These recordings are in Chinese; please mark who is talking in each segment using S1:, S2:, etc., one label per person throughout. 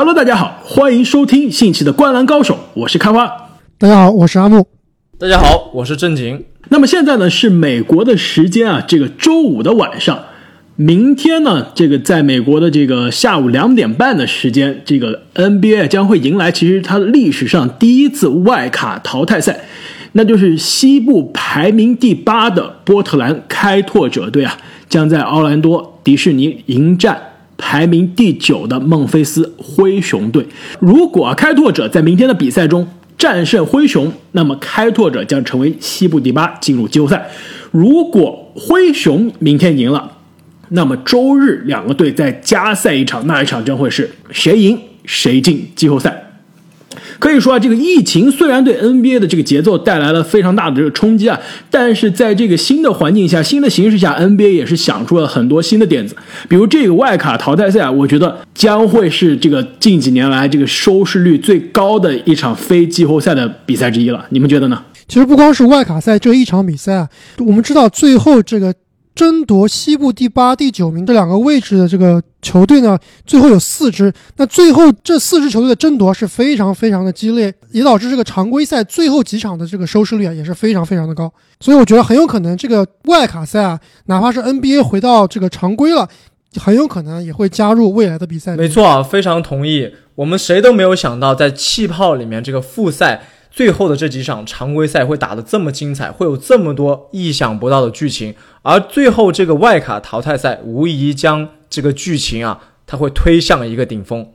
S1: Hello，大家好，欢迎收听信奇的灌篮高手，我是开花。
S2: 大家好，我是阿木。
S3: 大家好，我是正经。
S1: 那么现在呢是美国的时间啊，这个周五的晚上。明天呢，这个在美国的这个下午两点半的时间，这个 NBA 将会迎来其实它历史上第一次外卡淘汰赛，那就是西部排名第八的波特兰开拓者队啊，将在奥兰多迪士尼迎战排名第九的孟菲斯灰熊队。如果开拓者在明天的比赛中战胜灰熊，那么开拓者将成为西部第八，进入季后赛。如果灰熊明天赢了，那么周日两个队再加赛一场，那一场将会是谁赢谁进季后赛。可以说啊，这个疫情虽然对 NBA 的这个节奏带来了非常大的这个冲击啊，但是在这个新的环境下、新的形势下，NBA 也是想出了很多新的点子。比如这个外卡淘汰赛啊，我觉得将会是这个近几年来这个收视率最高的一场非季后赛的比赛之一了。你们觉得呢？
S2: 其实不光是外卡赛这一场比赛啊，我们知道最后这个。争夺西部第八、第九名这两个位置的这个球队呢，最后有四支。那最后这四支球队的争夺是非常非常的激烈，也导致这个常规赛最后几场的这个收视率啊也是非常非常的高。所以我觉得很有可能这个外卡赛啊，哪怕是 NBA 回到这个常规了，很有可能也会加入未来的比赛。
S3: 没错啊，非常同意。我们谁都没有想到，在气泡里面这个复赛。最后的这几场常规赛会打得这么精彩，会有这么多意想不到的剧情，而最后这个外卡淘汰赛无疑将这个剧情啊，它会推向一个顶峰。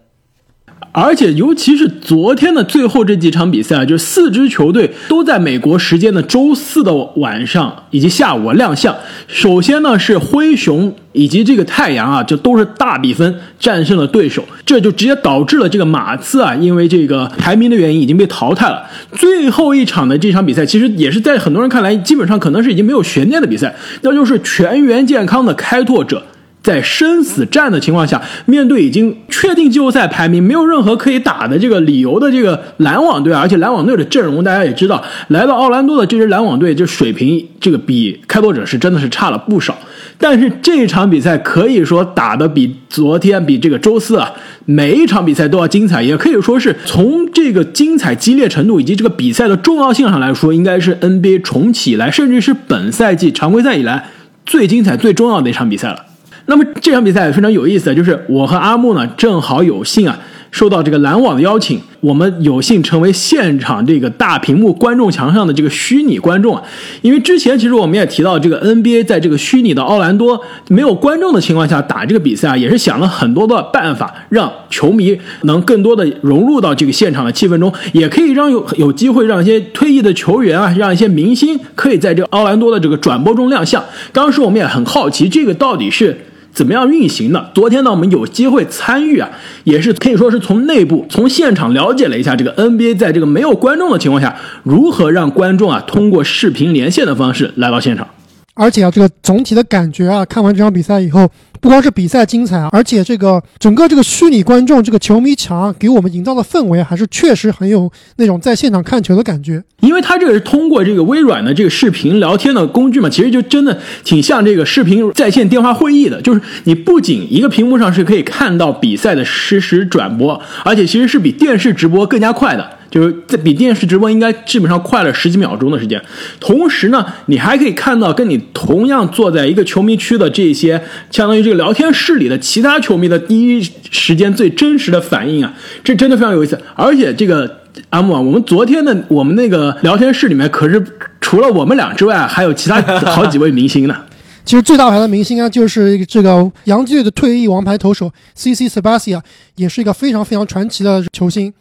S1: 而且，尤其是昨天的最后这几场比赛啊，就是四支球队都在美国时间的周四的晚上以及下午亮相。首先呢，是灰熊以及这个太阳啊，就都是大比分战胜了对手，这就直接导致了这个马刺啊，因为这个排名的原因已经被淘汰了。最后一场的这场比赛，其实也是在很多人看来，基本上可能是已经没有悬念的比赛，那就是全员健康的开拓者。在生死战的情况下，面对已经确定季后赛排名、没有任何可以打的这个理由的这个篮网队，而且篮网队的阵容大家也知道，来到奥兰多的这支篮网队，这水平这个比开拓者是真的是差了不少。但是这场比赛可以说打的比昨天、比这个周四啊，每一场比赛都要精彩，也可以说是从这个精彩激烈程度以及这个比赛的重要性上来说，应该是 NBA 重启以来，甚至是本赛季常规赛以来最精彩、最重要的一场比赛了。那么这场比赛也非常有意思，就是我和阿木呢正好有幸啊受到这个篮网的邀请，我们有幸成为现场这个大屏幕观众墙上的这个虚拟观众啊。因为之前其实我们也提到，这个 NBA 在这个虚拟的奥兰多没有观众的情况下打这个比赛啊，也是想了很多的办法，让球迷能更多的融入到这个现场的气氛中，也可以让有有机会让一些退役的球员啊，让一些明星可以在这个奥兰多的这个转播中亮相。当时我们也很好奇，这个到底是。怎么样运行的？昨天呢，我们有机会参与啊，也是可以说是从内部、从现场了解了一下这个 NBA 在这个没有观众的情况下，如何让观众啊通过视频连线的方式来到现场。
S2: 而且啊，这个总体的感觉啊，看完这场比赛以后。不光是比赛精彩啊，而且这个整个这个虚拟观众这个球迷墙给我们营造的氛围，还是确实很有那种在现场看球的感觉。
S1: 因为它这个是通过这个微软的这个视频聊天的工具嘛，其实就真的挺像这个视频在线电话会议的。就是你不仅一个屏幕上是可以看到比赛的实时转播，而且其实是比电视直播更加快的。就是在比电视直播应该基本上快了十几秒钟的时间，同时呢，你还可以看到跟你同样坐在一个球迷区的这些，相当于这个聊天室里的其他球迷的第一时间最真实的反应啊，这真的非常有意思。而且这个阿木啊，我们昨天的我们那个聊天室里面，可是除了我们俩之外，还有其他好几位明星呢。
S2: 其实最大牌的明星啊，就是这个洋基队的退役王牌投手 C.C. Sabathia，也是一个非常非常传奇的球星。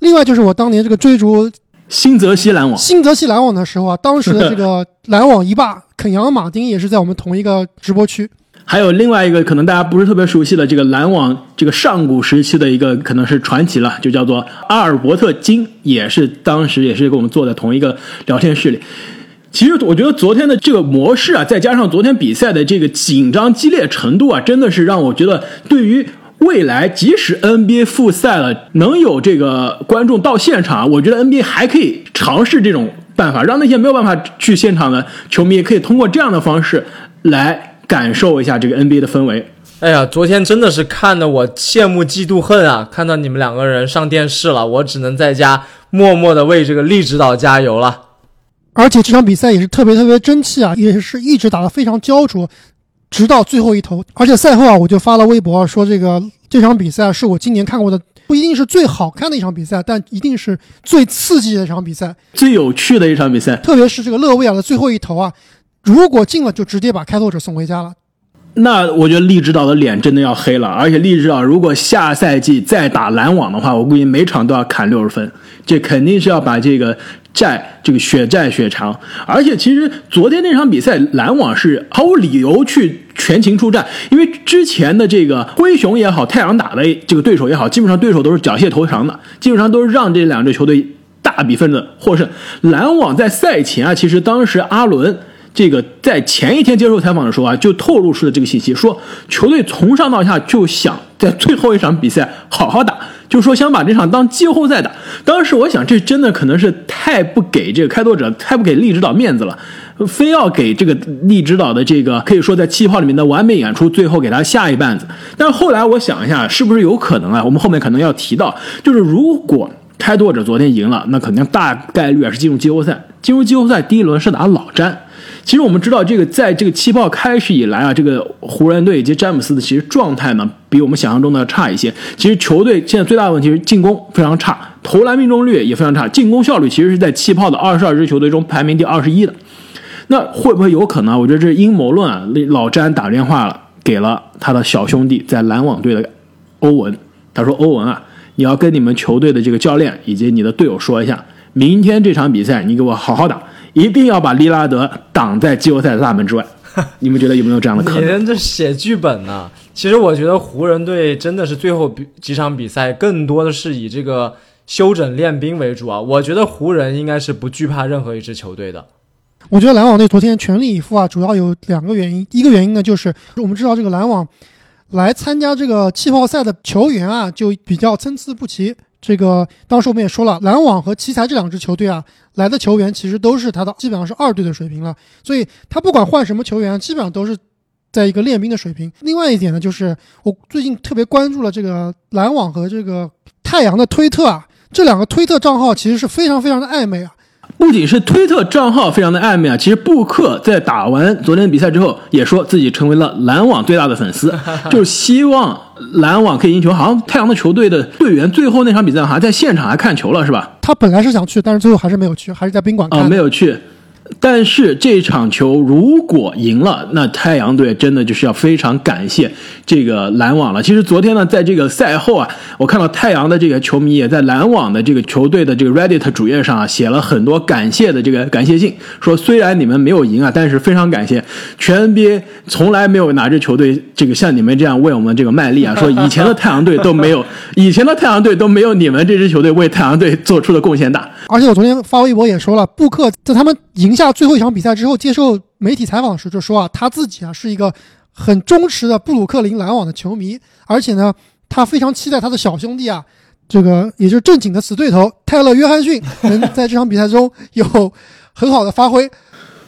S2: 另外就是我当年这个追逐
S1: 新泽西篮网，
S2: 新泽西篮网的时候啊，当时的这个 篮网一霸肯扬马丁也是在我们同一个直播区。
S1: 还有另外一个可能大家不是特别熟悉的这个篮网这个上古时期的一个可能是传奇了，就叫做阿尔伯特金，也是当时也是跟我们坐在同一个聊天室里。其实我觉得昨天的这个模式啊，再加上昨天比赛的这个紧张激烈程度啊，真的是让我觉得对于。未来即使 NBA 复赛了，能有这个观众到现场，我觉得 NBA 还可以尝试这种办法，让那些没有办法去现场的球迷也可以通过这样的方式来感受一下这个 NBA 的氛围。
S3: 哎呀，昨天真的是看得我羡慕嫉妒恨啊！看到你们两个人上电视了，我只能在家默默的为这个厉指导加油了。
S2: 而且这场比赛也是特别特别争气啊，也是一直打得非常焦灼，直到最后一投。而且赛后啊，我就发了微博说，这个这场比赛是我今年看过的，不一定是最好看的一场比赛，但一定是最刺激的一场比赛，
S1: 最有趣的一场比赛。
S2: 特别是这个勒维尔的最后一投啊，如果进了，就直接把开拓者送回家了。
S1: 那我觉得利指导的脸真的要黑了，而且利指导如果下赛季再打篮网的话，我估计每场都要砍六十分，这肯定是要把这个债这个血债血偿。而且其实昨天那场比赛，篮网是毫无理由去全勤出战，因为之前的这个灰熊也好，太阳打的这个对手也好，基本上对手都是缴械投降的，基本上都是让这两支球队大比分的获胜。篮网在赛前啊，其实当时阿伦。这个在前一天接受采访的时候啊，就透露出了这个信息，说球队从上到下就想在最后一场比赛好好打，就说想把这场当季后赛打。当时我想，这真的可能是太不给这个开拓者，太不给利指导面子了，非要给这个利指导的这个可以说在气泡里面的完美演出，最后给他下一棒子。但是后来我想一下，是不是有可能啊？我们后面可能要提到，就是如果开拓者昨天赢了，那肯定大概率啊是进入季后赛。进入季后赛第一轮是打老詹。其实我们知道，这个在这个气泡开始以来啊，这个湖人队以及詹姆斯的其实状态呢，比我们想象中的要差一些。其实球队现在最大的问题是进攻非常差，投篮命中率也非常差，进攻效率其实是在气泡的二十二支球队中排名第二十一的。那会不会有可能？我觉得这是阴谋论啊！老詹打电话了，给了他的小兄弟在篮网队的欧文，他说：“欧文啊，你要跟你们球队的这个教练以及你的队友说一下，明天这场比赛你给我好好打。”一定要把利拉德挡在季后赛的大门之外，你们觉得有没有这样的可能？
S3: 你人这写剧本呢？其实我觉得湖人队真的是最后比几场比赛更多的是以这个休整练兵为主啊。我觉得湖人应该是不惧怕任何一支球队的。
S2: 我觉得篮网队昨天全力以赴啊，主要有两个原因。一个原因呢，就是我们知道这个篮网来参加这个气泡赛的球员啊，就比较参差不齐。这个当时我们也说了，篮网和奇才这两支球队啊，来的球员其实都是他的，基本上是二队的水平了。所以他不管换什么球员，基本上都是在一个练兵的水平。另外一点呢，就是我最近特别关注了这个篮网和这个太阳的推特啊，这两个推特账号其实是非常非常的暧昧啊。
S1: 不仅是推特账号非常的暧昧啊，其实布克在打完昨天比赛之后，也说自己成为了篮网最大的粉丝，就是希望篮网可以赢球。好像太阳的球队的队员最后那场比赛好像在现场还看球了，是吧？
S2: 他本来是想去，但是最后还是没有去，还是在宾馆看。
S1: 啊，没有去。但是这场球如果赢了，那太阳队真的就是要非常感谢这个篮网了。其实昨天呢，在这个赛后啊，我看到太阳的这个球迷也在篮网的这个球队的这个 Reddit 主页上啊，写了很多感谢的这个感谢信，说虽然你们没有赢啊，但是非常感谢全 NBA 从来没有哪支球队这个像你们这样为我们这个卖力啊，说以前的太阳队都没有，以前的太阳队都没有你们这支球队为太阳队做出的贡献大。
S2: 而且我昨天发微博也说了，布克在他们赢下最后一场比赛之后，接受媒体采访时就说啊，他自己啊是一个很忠实的布鲁克林篮网的球迷，而且呢，他非常期待他的小兄弟啊，这个也就是正经的死对头泰勒·约翰逊能 在这场比赛中有很好的发挥。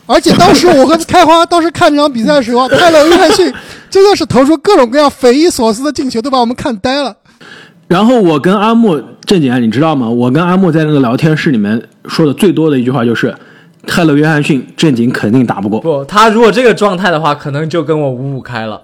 S2: 而且当时我和开花当时看这场比赛的时候，泰勒·约翰逊真的是投出各种各样匪夷所思的进球，都把我们看呆了。
S1: 然后我跟阿木正经啊，你知道吗？我跟阿木在那个聊天室里面说的最多的一句话就是，泰勒·约翰逊正经肯定打不过。
S3: 不，他如果这个状态的话，可能就跟我五五开了。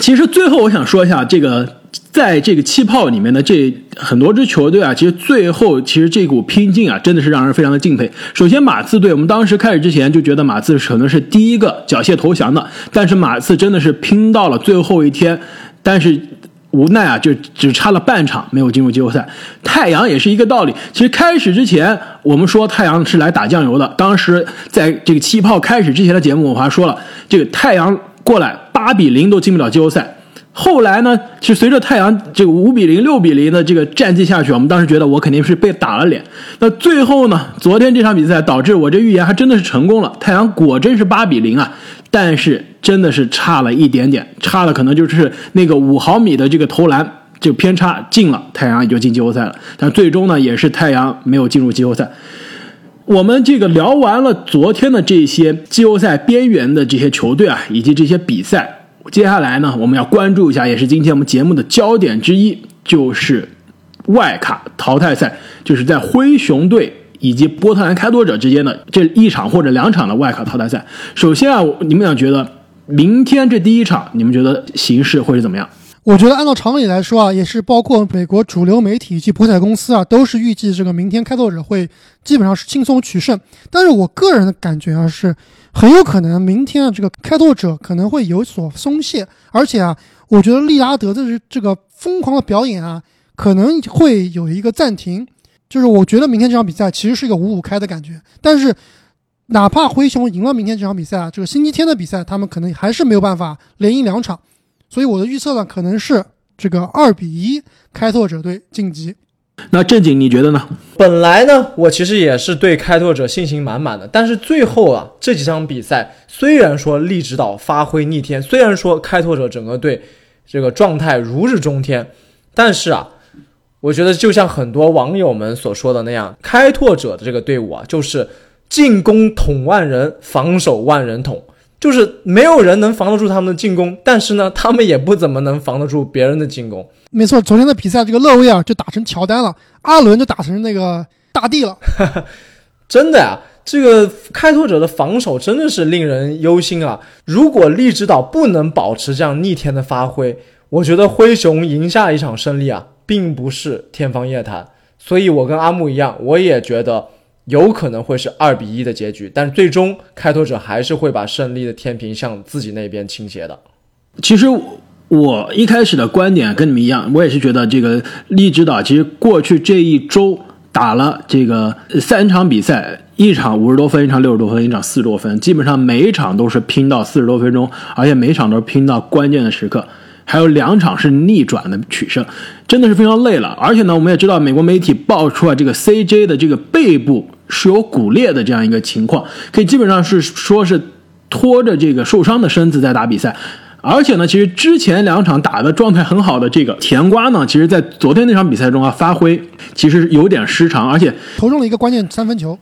S1: 其实最后我想说一下，这个在这个气泡里面的这很多支球队啊，其实最后其实这股拼劲啊，真的是让人非常的敬佩。首先马刺队，我们当时开始之前就觉得马刺可能是第一个缴械投降的，但是马刺真的是拼到了最后一天，但是。无奈啊，就只差了半场没有进入季后赛。太阳也是一个道理。其实开始之前，我们说太阳是来打酱油的。当时在这个气泡开始之前的节目，我还说了，这个太阳过来八比零都进不了季后赛。后来呢，其实随着太阳这个五比零、六比零的这个战绩下去，我们当时觉得我肯定是被打了脸。那最后呢，昨天这场比赛导致我这预言还真的是成功了。太阳果真是八比零啊，但是。真的是差了一点点，差了可能就是那个五毫米的这个投篮就偏差进了，太阳也就进季后赛了。但最终呢，也是太阳没有进入季后赛。我们这个聊完了昨天的这些季后赛边缘的这些球队啊，以及这些比赛，接下来呢，我们要关注一下，也是今天我们节目的焦点之一，就是外卡淘汰赛，就是在灰熊队以及波特兰开拓者之间的这一场或者两场的外卡淘汰赛。首先啊，你们俩觉得明天这第一场，你们觉得形势会是怎么样？
S2: 我觉得按照常理来说啊，也是包括美国主流媒体以及博彩公司啊，都是预计这个明天开拓者会基本上是轻松取胜。但是我个人的感觉啊，是很有可能明天啊，这个开拓者可能会有所松懈，而且啊，我觉得利拉德的这这个疯狂的表演啊，可能会有一个暂停。就是我觉得明天这场比赛其实是一个五五开的感觉，但是哪怕灰熊赢了明天这场比赛啊，这个星期天的比赛他们可能还是没有办法连赢两场。所以我的预测呢，可能是这个二比一开拓者队晋级。
S1: 那正经你觉得呢？
S3: 本来呢，我其实也是对开拓者信心满满的，但是最后啊，这几场比赛虽然说利指导发挥逆天，虽然说开拓者整个队这个状态如日中天，但是啊，我觉得就像很多网友们所说的那样，开拓者的这个队伍啊，就是进攻捅万人，防守万人捅。就是没有人能防得住他们的进攻，但是呢，他们也不怎么能防得住别人的进攻。
S2: 没错，昨天的比赛，这个勒维尔就打成乔丹了，阿伦就打成那个大帝了。
S3: 真的呀，这个开拓者的防守真的是令人忧心啊！如果利指导不能保持这样逆天的发挥，我觉得灰熊赢下一场胜利啊，并不是天方夜谭。所以我跟阿木一样，我也觉得。有可能会是二比一的结局，但是最终开拓者还是会把胜利的天平向自己那边倾斜的。
S1: 其实我一开始的观点跟你们一样，我也是觉得这个利指导其实过去这一周打了这个三场比赛，一场五十多分，一场六十多分，一场四十多分，基本上每一场都是拼到四十多分钟，而且每一场都是拼到关键的时刻。还有两场是逆转的取胜，真的是非常累了。而且呢，我们也知道美国媒体爆出了这个 CJ 的这个背部是有骨裂的这样一个情况，可以基本上是说是拖着这个受伤的身子在打比赛。而且呢，其实之前两场打的状态很好的这个甜瓜呢，其实在昨天那场比赛中啊发挥其实有点失常，而且
S2: 投中了一个关键三分球。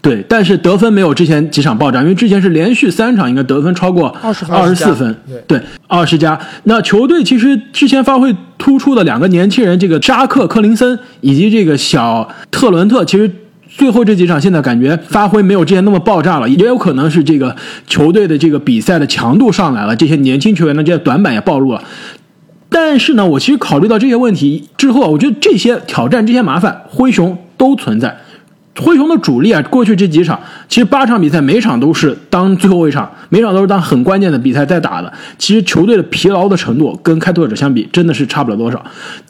S1: 对，但是得分没有之前几场爆炸，因为之前是连续三场应该得分超过
S2: 二十
S1: 二十四分，对，二十加。那球队其实之前发挥突出的两个年轻人，这个扎克·克林森以及这个小特伦特，其实最后这几场现在感觉发挥没有之前那么爆炸了，也有可能是这个球队的这个比赛的强度上来了，这些年轻球员的这些短板也暴露了。但是呢，我其实考虑到这些问题之后啊，我觉得这些挑战、这些麻烦，灰熊都存在。灰熊的主力啊，过去这几场其实八场比赛，每场都是当最后一场，每场都是当很关键的比赛在打的。其实球队的疲劳的程度跟开拓者相比，真的是差不了多少。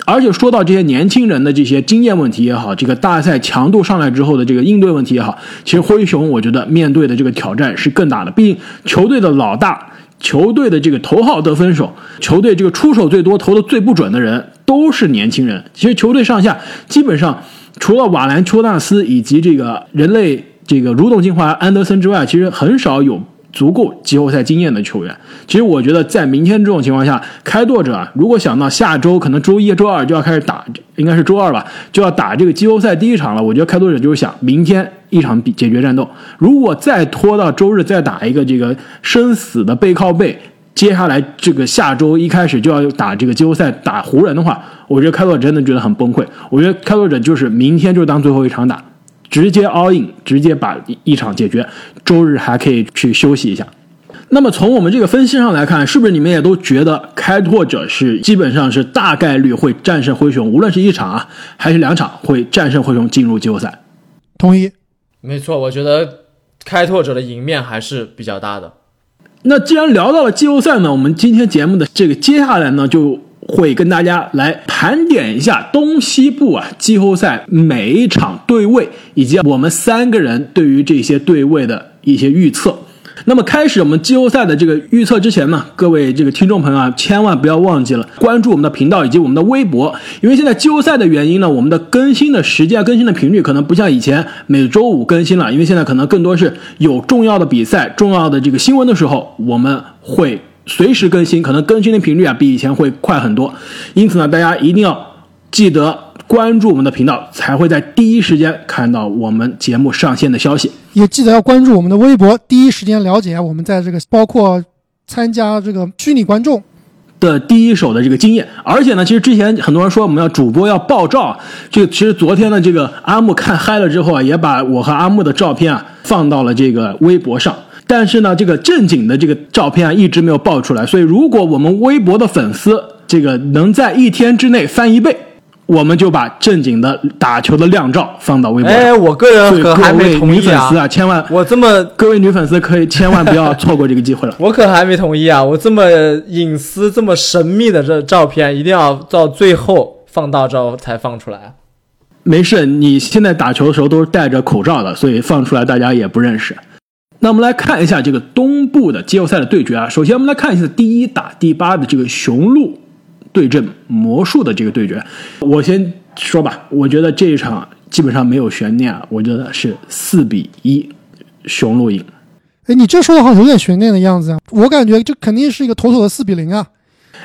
S1: 而且说到这些年轻人的这些经验问题也好，这个大赛强度上来之后的这个应对问题也好，其实灰熊我觉得面对的这个挑战是更大的。毕竟球队的老大，球队的这个头号得分手，球队这个出手最多、投的最不准的人都是年轻人。其实球队上下基本上。除了瓦兰丘纳斯以及这个人类这个蠕动进化安德森之外，其实很少有足够季后赛经验的球员。其实我觉得，在明天这种情况下，开拓者啊，如果想到下周可能周一、周二就要开始打，应该是周二吧，就要打这个季后赛第一场了。我觉得开拓者就是想明天一场比解决战斗，如果再拖到周日再打一个这个生死的背靠背。接下来这个下周一开始就要打这个季后赛，打湖人的话，我觉得开拓者真的觉得很崩溃。我觉得开拓者就是明天就当最后一场打，直接 all in，直接把一场解决，周日还可以去休息一下。那么从我们这个分析上来看，是不是你们也都觉得开拓者是基本上是大概率会战胜灰熊，无论是一场啊还是两场会战胜灰熊进入季后赛？
S2: 同意，
S3: 没错，我觉得开拓者的赢面还是比较大的。
S1: 那既然聊到了季后赛呢，我们今天节目的这个接下来呢，就会跟大家来盘点一下东西部啊季后赛每一场对位，以及我们三个人对于这些对位的一些预测。那么开始我们季后赛的这个预测之前呢，各位这个听众朋友啊，千万不要忘记了关注我们的频道以及我们的微博，因为现在季后赛的原因呢，我们的更新的时间、更新的频率可能不像以前每周五更新了，因为现在可能更多是有重要的比赛、重要的这个新闻的时候，我们会随时更新，可能更新的频率啊比以前会快很多。因此呢，大家一定要记得。关注我们的频道，才会在第一时间看到我们节目上线的消息。
S2: 也记得要关注我们的微博，第一时间了解我们在这个包括参加这个虚拟观众。
S1: 的第一手的这个经验，而且呢，其实之前很多人说我们要主播要爆照，这个其实昨天的这个阿木看嗨了之后啊，也把我和阿木的照片啊放到了这个微博上，但是呢，这个正经的这个照片啊一直没有爆出来，所以如果我们微博的粉丝这个能在一天之内翻一倍。我们就把正经的打球的靓照放到微博。
S3: 哎，我个人可还没同意
S1: 啊！粉丝啊，千万
S3: 我这么
S1: 各位女粉丝可以千万不要 错过这个机会了。
S3: 我可还没同意啊！我这么隐私、这么神秘的这照片，一定要到最后放大照才放出来。
S1: 没事，你现在打球的时候都是戴着口罩的，所以放出来大家也不认识。那我们来看一下这个东部的季后赛的对决啊。首先，我们来看一下第一打第八的这个雄鹿。对阵魔术的这个对决，我先说吧，我觉得这一场基本上没有悬念，我觉得是四比一，雄鹿赢。
S2: 哎，你这说的好像有点悬念的样子啊，我感觉这肯定是一个妥妥的四比零啊。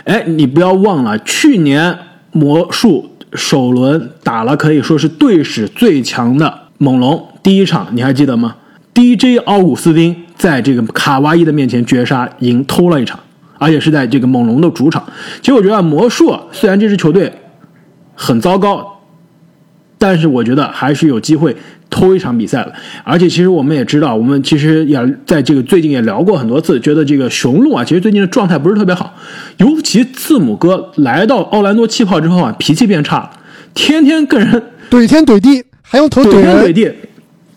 S1: 哎，你不要忘了，去年魔术首轮打了可以说是队史最强的猛龙，第一场你还记得吗？DJ 奥古斯丁在这个卡哇伊的面前绝杀，赢偷了一场。而且是在这个猛龙的主场。其实我觉得魔术虽然这支球队很糟糕，但是我觉得还是有机会偷一场比赛的。而且其实我们也知道，我们其实也在这个最近也聊过很多次，觉得这个雄鹿啊，其实最近的状态不是特别好。尤其字母哥来到奥兰多气泡之后啊，脾气变差了，天天跟人
S2: 怼天怼地，还用头怼
S1: 天怼地。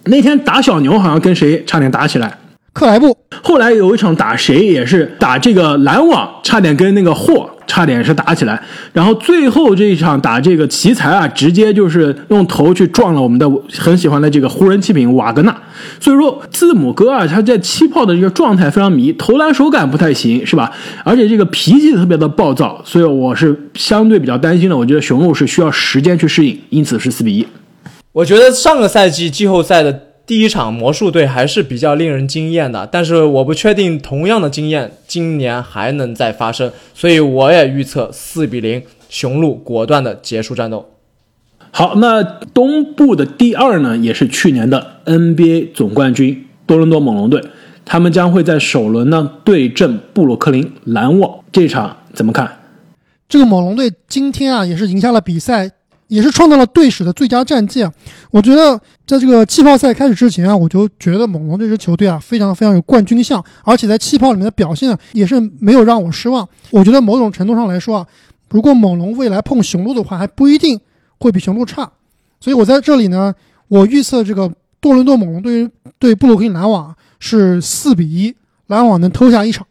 S1: 那天打小牛好像跟谁差点打起来。
S2: 克莱布
S1: 后来有一场打谁也是打这个篮网，差点跟那个霍差点是打起来。然后最后这一场打这个奇才啊，直接就是用头去撞了我们的很喜欢的这个湖人七品瓦格纳。所以说字母哥啊，他在气泡的这个状态非常迷，投篮手感不太行，是吧？而且这个脾气特别的暴躁，所以我是相对比较担心的。我觉得雄鹿是需要时间去适应，因此是四比一。
S3: 我觉得上个赛季季后赛的。第一场魔术队还是比较令人惊艳的，但是我不确定同样的经验今年还能再发生，所以我也预测四比零，雄鹿果断的结束战斗。
S1: 好，那东部的第二呢，也是去年的 NBA 总冠军多伦多猛龙队，他们将会在首轮呢对阵布鲁克林篮网，这场怎么看？
S2: 这个猛龙队今天啊也是赢下了比赛。也是创造了队史的最佳战绩啊！我觉得在这个气泡赛开始之前啊，我就觉得猛龙这支球队啊，非常非常有冠军相，而且在气泡里面的表现也是没有让我失望。我觉得某种程度上来说啊，如果猛龙未来碰雄鹿的话，还不一定会比雄鹿差。所以我在这里呢，我预测这个多伦多猛龙对于对布鲁克林篮网是四比一，篮网能偷下一场。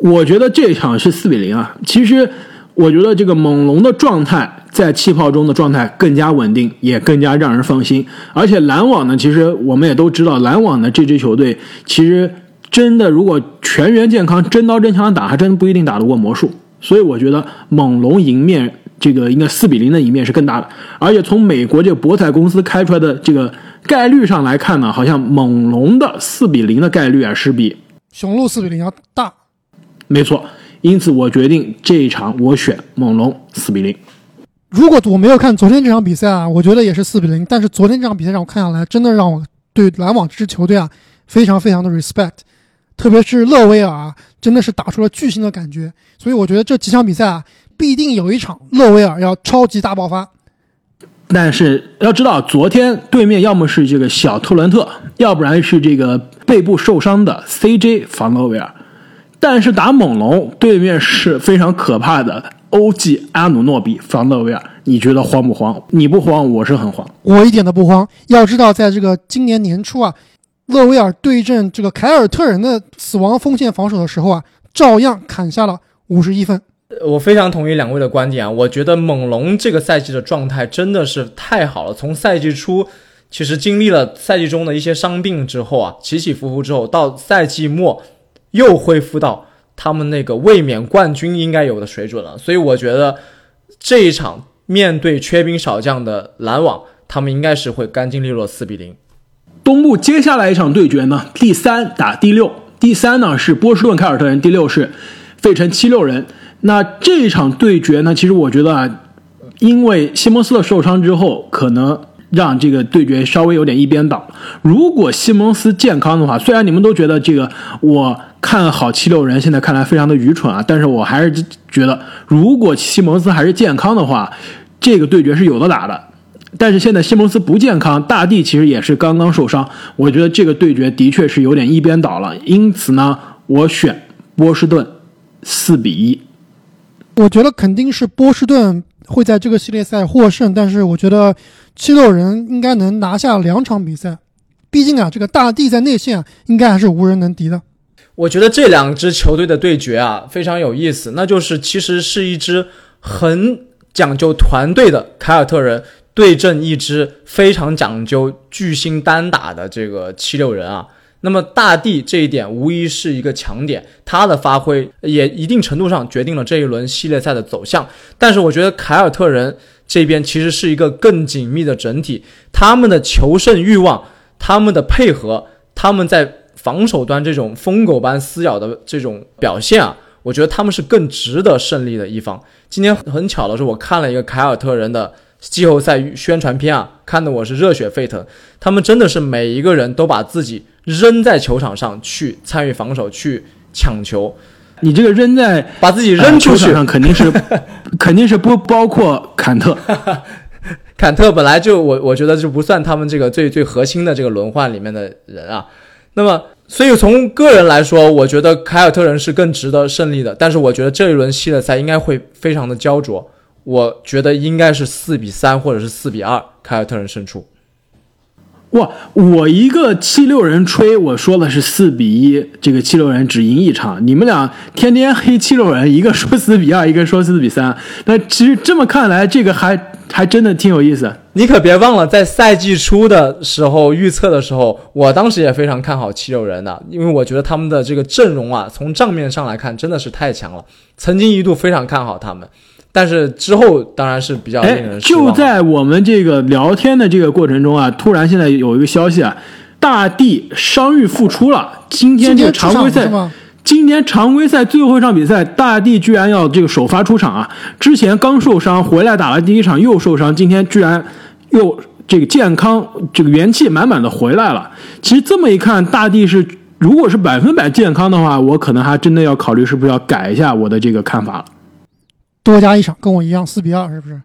S1: 我觉得这场是四比零啊。其实我觉得这个猛龙的状态。在气泡中的状态更加稳定，也更加让人放心。而且篮网呢，其实我们也都知道，篮网的这支球队其实真的如果全员健康，真刀真枪打，还真不一定打得过魔术。所以我觉得猛龙赢面这个应该四比零的赢面是更大的。而且从美国这个博彩公司开出来的这个概率上来看呢，好像猛龙的四比零的概率啊是比
S2: 雄鹿四比零要大。
S1: 没错，因此我决定这一场我选猛龙四比零。
S2: 如果我没有看昨天这场比赛啊，我觉得也是四比零。但是昨天这场比赛让我看下来，真的让我对篮网这支球队啊非常非常的 respect，特别是勒维尔啊，真的是打出了巨星的感觉。所以我觉得这几场比赛啊，必定有一场勒维尔要超级大爆发。
S1: 但是要知道，昨天对面要么是这个小特伦特，要不然是这个背部受伤的 CJ 防勒维尔。但是打猛龙，对面是非常可怕的。OG 阿努诺比防勒维尔，你觉得慌不慌？你不慌，我是很慌。
S2: 我一点都不慌。要知道，在这个今年年初啊，勒维尔对阵这个凯尔特人的死亡锋线防守的时候啊，照样砍下了五十一分。
S3: 我非常同意两位的观点啊，我觉得猛龙这个赛季的状态真的是太好了。从赛季初，其实经历了赛季中的一些伤病之后啊，起起伏伏之后，到赛季末又恢复到。他们那个卫冕冠军应该有的水准了，所以我觉得这一场面对缺兵少将的篮网，他们应该是会干净利落四比零。
S1: 东部接下来一场对决呢，第三打第六，第三呢是波士顿凯尔特人，第六是费城七六人。那这一场对决呢，其实我觉得啊，因为西蒙斯的受伤之后，可能让这个对决稍微有点一边倒。如果西蒙斯健康的话，虽然你们都觉得这个我看好七六人，现在看来非常的愚蠢啊，但是我还是觉得，如果西蒙斯还是健康的话，这个对决是有的打的。但是现在西蒙斯不健康，大帝其实也是刚刚受伤，我觉得这个对决的确是有点一边倒了。因此呢，我选波士顿四比一。
S2: 我觉得肯定是波士顿会在这个系列赛获胜，但是我觉得七六人应该能拿下两场比赛。毕竟啊，这个大帝在内线，应该还是无人能敌的。
S3: 我觉得这两支球队的对决啊非常有意思，那就是其实是一支很讲究团队的凯尔特人对阵一支非常讲究巨星单打的这个七六人啊。那么大帝这一点无疑是一个强点，他的发挥也一定程度上决定了这一轮系列赛的走向。但是我觉得凯尔特人这边其实是一个更紧密的整体，他们的求胜欲望、他们的配合、他们在防守端这种疯狗般撕咬的这种表现啊，我觉得他们是更值得胜利的一方。今天很巧的是，我看了一个凯尔特人的。季后赛宣传片啊，看得我是热血沸腾。他们真的是每一个人都把自己扔在球场上去参与防守、去抢球。
S1: 你这个扔在
S3: 把自己扔出去
S1: 上，肯定是 肯定是不包括坎特。
S3: 坎特本来就我我觉得就不算他们这个最最核心的这个轮换里面的人啊。那么，所以从个人来说，我觉得凯尔特人是更值得胜利的。但是我觉得这一轮系列赛应该会非常的焦灼。我觉得应该是四比三或者是四比二，凯尔特人胜出。
S1: 哇，我一个七六人吹，我说的是四比一，这个七六人只赢一场。你们俩天天黑七六人，一个说四比二，一个说四比三。那其实这么看来，这个还还真的挺有意思。
S3: 你可别忘了，在赛季初的时候预测的时候，我当时也非常看好七六人的，因为我觉得他们的这个阵容啊，从账面上来看真的是太强了，曾经一度非常看好他们。但是之后当然是比较令人
S1: 失望。就在我们这个聊天的这个过程中啊，突然现在有一个消息啊，大地伤愈复出了。今天这个常规赛，今天常规赛最后一场比赛，大地居然要这个首发出场啊！之前刚受伤回来打了第一场又受伤，今天居然又这个健康，这个元气满满的回来了。其实这么一看，大地是如果是百分百健康的话，我可能还真的要考虑是不是要改一下我的这个看法了。
S2: 多加一场，跟我一样四比二，是不是？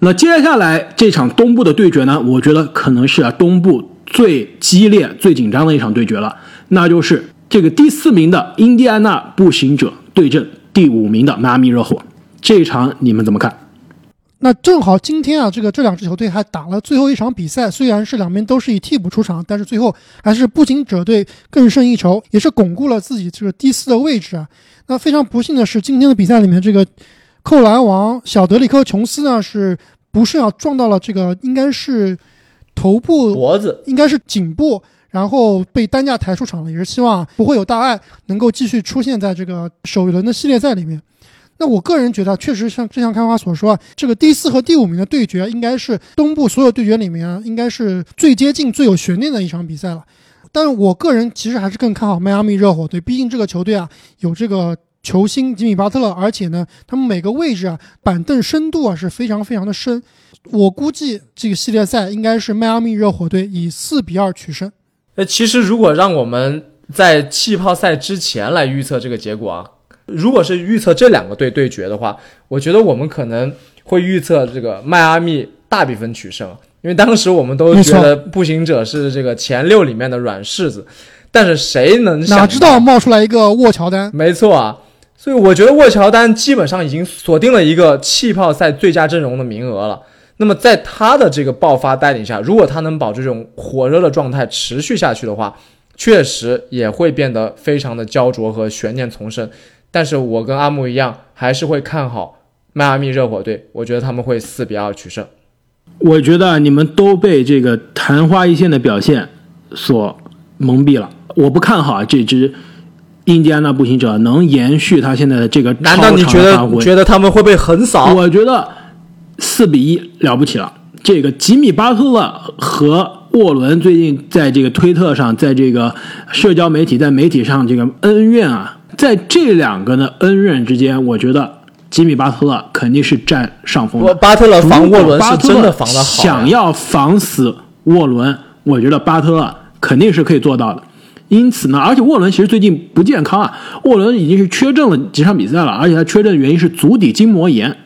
S1: 那接下来这场东部的对决呢？我觉得可能是啊东部最激烈、最紧张的一场对决了，那就是这个第四名的印第安纳步行者对阵第五名的迈阿密热火。这一场你们怎么看？
S2: 那正好今天啊，这个这两支球队还打了最后一场比赛，虽然是两边都是以替补出场，但是最后还是步行者队更胜一筹，也是巩固了自己这个第四的位置啊。那非常不幸的是，今天的比赛里面这个。扣篮王小德里克琼斯呢，是不是啊撞到了这个应该是头部
S3: 脖子，
S2: 应该是颈部，然后被担架抬出场了，也是希望不会有大碍，能够继续出现在这个首轮的系列赛里面。那我个人觉得，确实像正像开花所说啊，这个第四和第五名的对决，应该是东部所有对决里面啊，应该是最接近、最有悬念的一场比赛了。但是我个人其实还是更看好迈阿密热火队，毕竟这个球队啊有这个。球星吉米巴特勒，而且呢，他们每个位置啊，板凳深度啊是非常非常的深。我估计这个系列赛应该是迈阿密热火队以四比二取胜。
S3: 呃，其实如果让我们在气泡赛之前来预测这个结果啊，如果是预测这两个队对决的话，我觉得我们可能会预测这个迈阿密大比分取胜，因为当时我们都觉得步行者是这个前六里面的软柿子，但是谁能
S2: 哪知道冒出来一个沃乔丹？
S3: 没错啊。所以我觉得沃乔丹基本上已经锁定了一个气泡赛最佳阵容的名额了。那么在他的这个爆发带领下，如果他能保持这种火热的状态持续下去的话，确实也会变得非常的焦灼和悬念丛生。但是我跟阿木一样，还是会看好迈阿密热火队。我觉得他们会四比二取胜。
S1: 我觉得你们都被这个昙花一现的表现所蒙蔽了。我不看好这支。印第安纳步行者能延续他现在的这个
S3: 难道你觉得觉得他们会被横扫？
S1: 我觉得四比一了不起了。这个吉米巴特勒和沃伦最近在这个推特上，在这个社交媒体在媒体上这个恩怨啊，在这两个的恩怨之间，我觉得吉米巴特勒肯定是占上风的。
S3: 我巴特勒防沃伦是真的防的好呀，
S1: 想要防死沃伦，我觉得巴特勒肯定是可以做到的。因此呢，而且沃伦其实最近不健康啊，沃伦已经是缺阵了几场比赛了，而且他缺阵的原因是足底筋膜炎。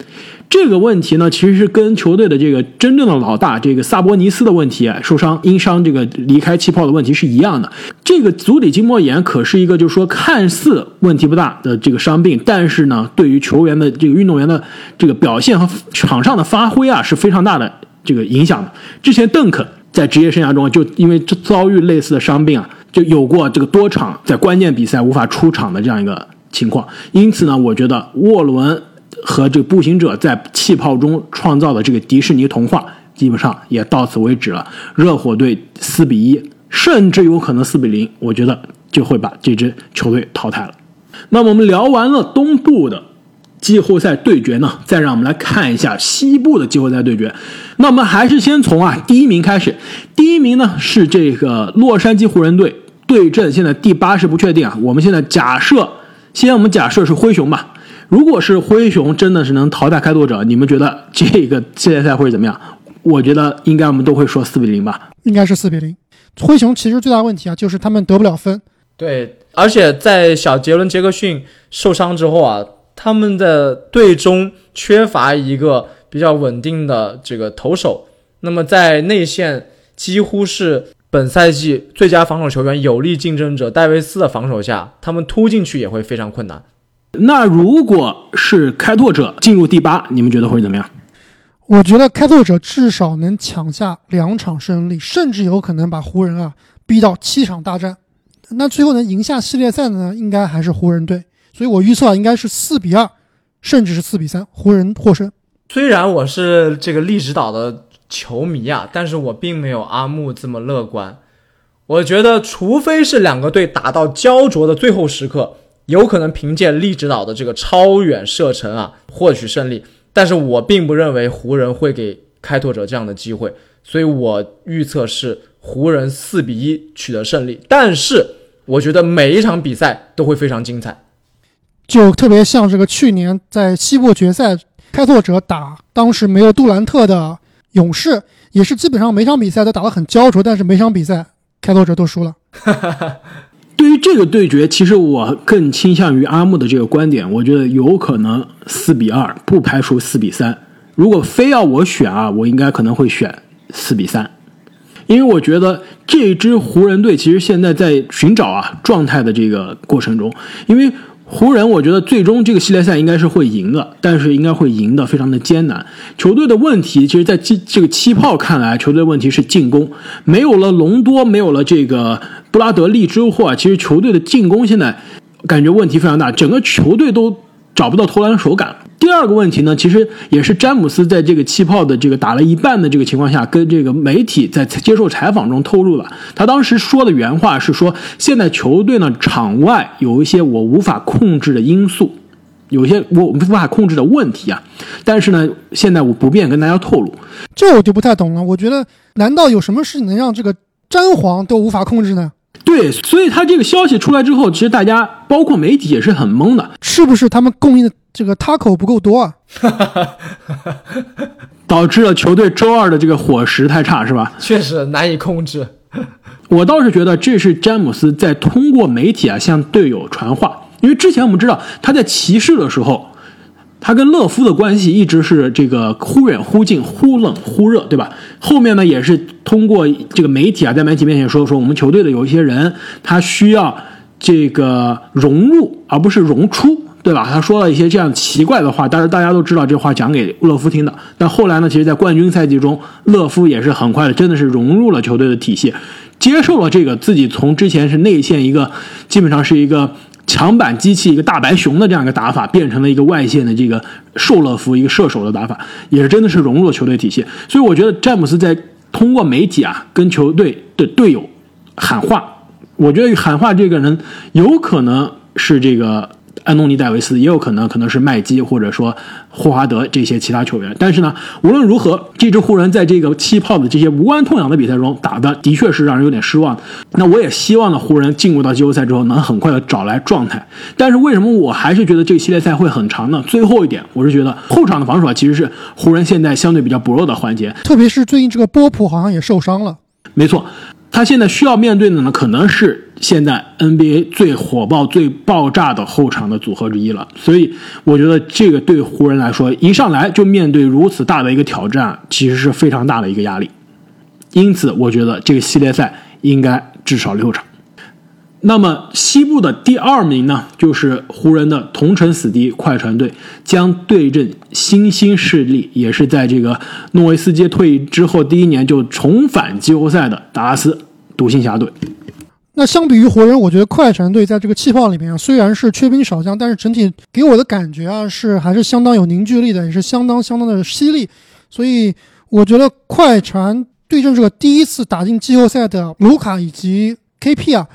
S1: 这个问题呢，其实是跟球队的这个真正的老大这个萨博尼斯的问题，受伤因伤这个离开气泡的问题是一样的。这个足底筋膜炎可是一个就是说看似问题不大的这个伤病，但是呢，对于球员的这个运动员的这个表现和场上的发挥啊是非常大的这个影响的。之前邓肯在职业生涯中就因为遭遇类似的伤病啊，就有过这个多场在关键比赛无法出场的这样一个情况。因此呢，我觉得沃伦和这个步行者在气泡中创造的这个迪士尼童话，基本上也到此为止了。热火队四比一，甚至有可能四比零，我觉得就会把这支球队淘汰了。那么我们聊完了东部的季后赛对决呢，再让我们来看一下西部的季后赛对决。那我们还是先从啊第一名开始，第一名呢是这个洛杉矶湖人队对阵现在第八是不确定啊，我们现在假设，先我们假设是灰熊吧。如果是灰熊真的是能淘汰开拓者，你们觉得这个系列赛会怎么样？我觉得应该我们都会说四比零吧。
S2: 应该是四比零。灰熊其实最大问题啊，就是他们得不了分。
S3: 对，而且在小杰伦·杰克逊受伤之后啊，他们的队中缺乏一个比较稳定的这个投手，那么在内线几乎是本赛季最佳防守球员、有力竞争者戴维斯的防守下，他们突进去也会非常困难。
S1: 那如果是开拓者进入第八，你们觉得会怎么样？
S2: 我觉得开拓者至少能抢下两场胜利，甚至有可能把湖人啊逼到七场大战。那最后能赢下系列赛的呢，应该还是湖人队。所以我预测啊，应该是四比二，甚至是四比三，湖人获胜。
S3: 虽然我是这个利指导的球迷啊，但是我并没有阿木这么乐观。我觉得，除非是两个队打到焦灼的最后时刻，有可能凭借利指导的这个超远射程啊获取胜利。但是我并不认为湖人会给开拓者这样的机会，所以我预测是湖人四比一取得胜利。但是我觉得每一场比赛都会非常精彩。
S2: 就特别像这个去年在西部决赛，开拓者打当时没有杜兰特的勇士，也是基本上每场比赛都打得很焦灼，但是每场比赛开拓者都输了。
S1: 对于这个对决，其实我更倾向于阿木的这个观点，我觉得有可能四比二，不排除四比三。如果非要我选啊，我应该可能会选四比三，因为我觉得这支湖人队其实现在在寻找啊状态的这个过程中，因为湖人我觉得最终这个系列赛应该是会赢的，但是应该会赢得非常的艰难。球队的问题，其实在这这个七炮看来，球队问题是进攻，没有了隆多，没有了这个布拉德利之后啊，其实球队的进攻现在感觉问题非常大，整个球队都找不到投篮手感。第二个问题呢，其实也是詹姆斯在这个气泡的这个打了一半的这个情况下，跟这个媒体在接受采访中透露了。他当时说的原话是说，现在球队呢场外有一些我无法控制的因素，有一些我无法控制的问题啊。但是呢，现在我不便跟大家透露。
S2: 这我就不太懂了。我觉得，难道有什么事能让这个詹皇都无法控制呢？
S1: 对，所以他这个消息出来之后，其实大家包括媒体也是很懵的，
S2: 是不是他们供应的这个 taco 不够多啊？
S1: 导致了球队周二的这个伙食太差，是吧？
S3: 确实难以控制。
S1: 我倒是觉得这是詹姆斯在通过媒体啊向队友传话，因为之前我们知道他在骑士的时候，他跟勒夫的关系一直是这个忽远忽近、忽冷忽热，对吧？后面呢也是通过这个媒体啊，在媒体面前说说我们球队的有一些人他需要这个融入而不是融出。对吧？他说了一些这样奇怪的话，但是大家都知道这话讲给勒夫听的。但后来呢，其实，在冠军赛季中，勒夫也是很快的，真的是融入了球队的体系，接受了这个自己从之前是内线一个基本上是一个墙板机器、一个大白熊的这样一个打法，变成了一个外线的这个受勒夫一个射手的打法，也是真的是融入了球队体系。所以我觉得詹姆斯在通过媒体啊跟球队的队友喊话，我觉得喊话这个人有可能是这个。安东尼戴维斯，也有可能可能是麦基或者说霍华德这些其他球员。但是呢，无论如何，这支湖人在这个气泡的这些无关痛痒的比赛中打的的确是让人有点失望。那我也希望呢，湖人进入到季后赛之后能很快的找来状态。但是为什么我还是觉得这个系列赛会很长呢？最后一点，我是觉得后场的防守其实是湖人现在相对比较薄弱的环节，
S2: 特别是最近这个波普好像也受伤了。
S1: 没错。他现在需要面对的呢，可能是现在 NBA 最火爆、最爆炸的后场的组合之一了。所以，我觉得这个对湖人来说，一上来就面对如此大的一个挑战，其实是非常大的一个压力。因此，我觉得这个系列赛应该至少六场。那么西部的第二名呢，就是湖人的同城死敌快船队，将对阵新兴势力，也是在这个诺维斯基退役之后第一年就重返季后赛的达拉斯独行侠队。
S2: 那相比于湖人，我觉得快船队在这个气泡里面虽然是缺兵少将，但是整体给我的感觉啊，是还是相当有凝聚力的，也是相当相当的犀利。所以我觉得快船对阵这个第一次打进季后赛的卢卡以及 KP 啊。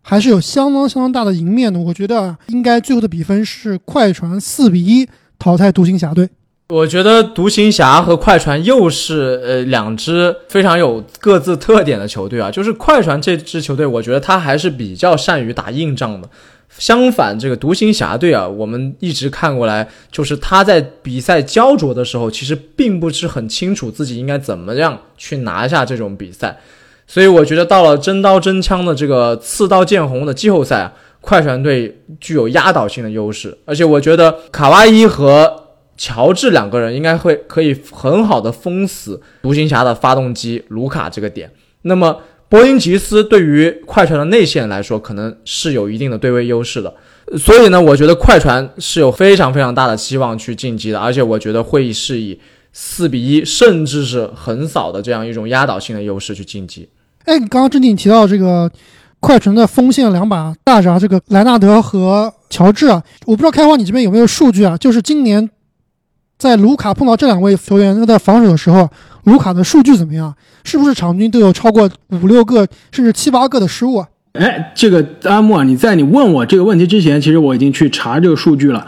S2: 还是有相当相当大的赢面的，我觉得应该最后的比分是快船四比一淘汰独行侠队。
S3: 我觉得独行侠和快船又是呃两支非常有各自特点的球队啊。就是快船这支球队，我觉得他还是比较善于打硬仗的。相反，这个独行侠队啊，我们一直看过来，就是他在比赛焦灼的时候，其实并不是很清楚自己应该怎么样去拿下这种比赛。所以我觉得到了真刀真枪的这个刺刀见红的季后赛啊，快船队具有压倒性的优势，而且我觉得卡哇伊和 乔治两个人应该会可以很好的封死独行侠的发动机卢卡这个点。那么波音吉斯对于快船的内线来说，可能是有一定的对位优势的。所以呢，我觉得快船是有非常非常大的希望去晋级的，而且我觉得会议是以四比一，甚至是横扫的这样一种压倒性的优势去晋级。
S2: 哎，刚刚正经提到这个快船的锋线两把大闸，这个莱纳德和乔治啊，我不知道开花你这边有没有数据啊？就是今年在卢卡碰到这两位球员在防守的时候，卢卡的数据怎么样？是不是场均都有超过五六个甚至七八个的失误啊？
S1: 哎，这个阿木啊，你在你问我这个问题之前，其实我已经去查这个数据了。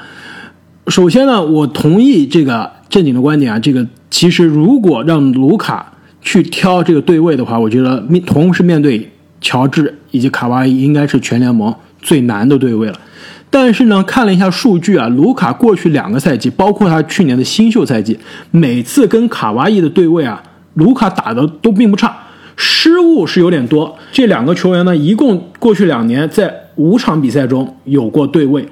S1: 首先呢，我同意这个正经的观点啊，这个其实如果让卢卡。去挑这个对位的话，我觉得面同时面对乔治以及卡哇伊，应该是全联盟最难的对位了。但是呢，看了一下数据啊，卢卡过去两个赛季，包括他去年的新秀赛季，每次跟卡哇伊的对位啊，卢卡打的都并不差，失误是有点多。这两个球员呢，一共过去两年在五场比赛中有过对位，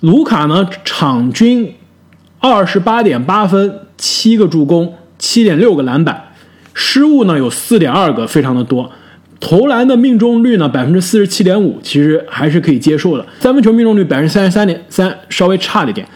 S1: 卢卡呢场均二十八点八分，七个助攻，七点六个篮板。失误呢有四点二个，非常的多。投篮的命中率呢百分之四十七点五，其实还是可以接受的。三分球命中率百分之三十三点三，稍微差了一点。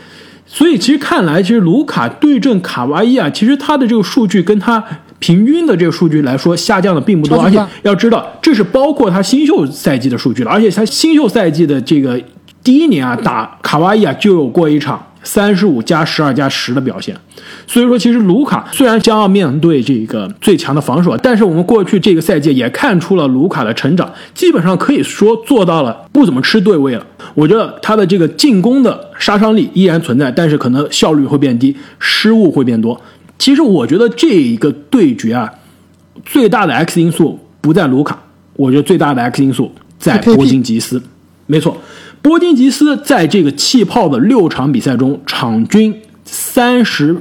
S1: 所以其实看来，其实卢卡对阵卡哇伊啊，其实他的这个数据跟他平均的这个数据来说下降的并不多。而且要知道，这是包括他新秀赛季的数据了。而且他新秀赛季的这个第一年啊，打卡哇伊啊就有过一场。三十五加十二加十的表现，所以说其实卢卡虽然将要面对这个最强的防守，但是我们过去这个赛季也看出了卢卡的成长，基本上可以说做到了不怎么吃对位了。我觉得他的这个进攻的杀伤力依然存在，但是可能效率会变低，失误会变多。其实我觉得这一个对决啊，最大的 X 因素不在卢卡，我觉得最大的 X 因素在波金吉斯，没错。波金吉斯在这个气泡的六场比赛中，场均三十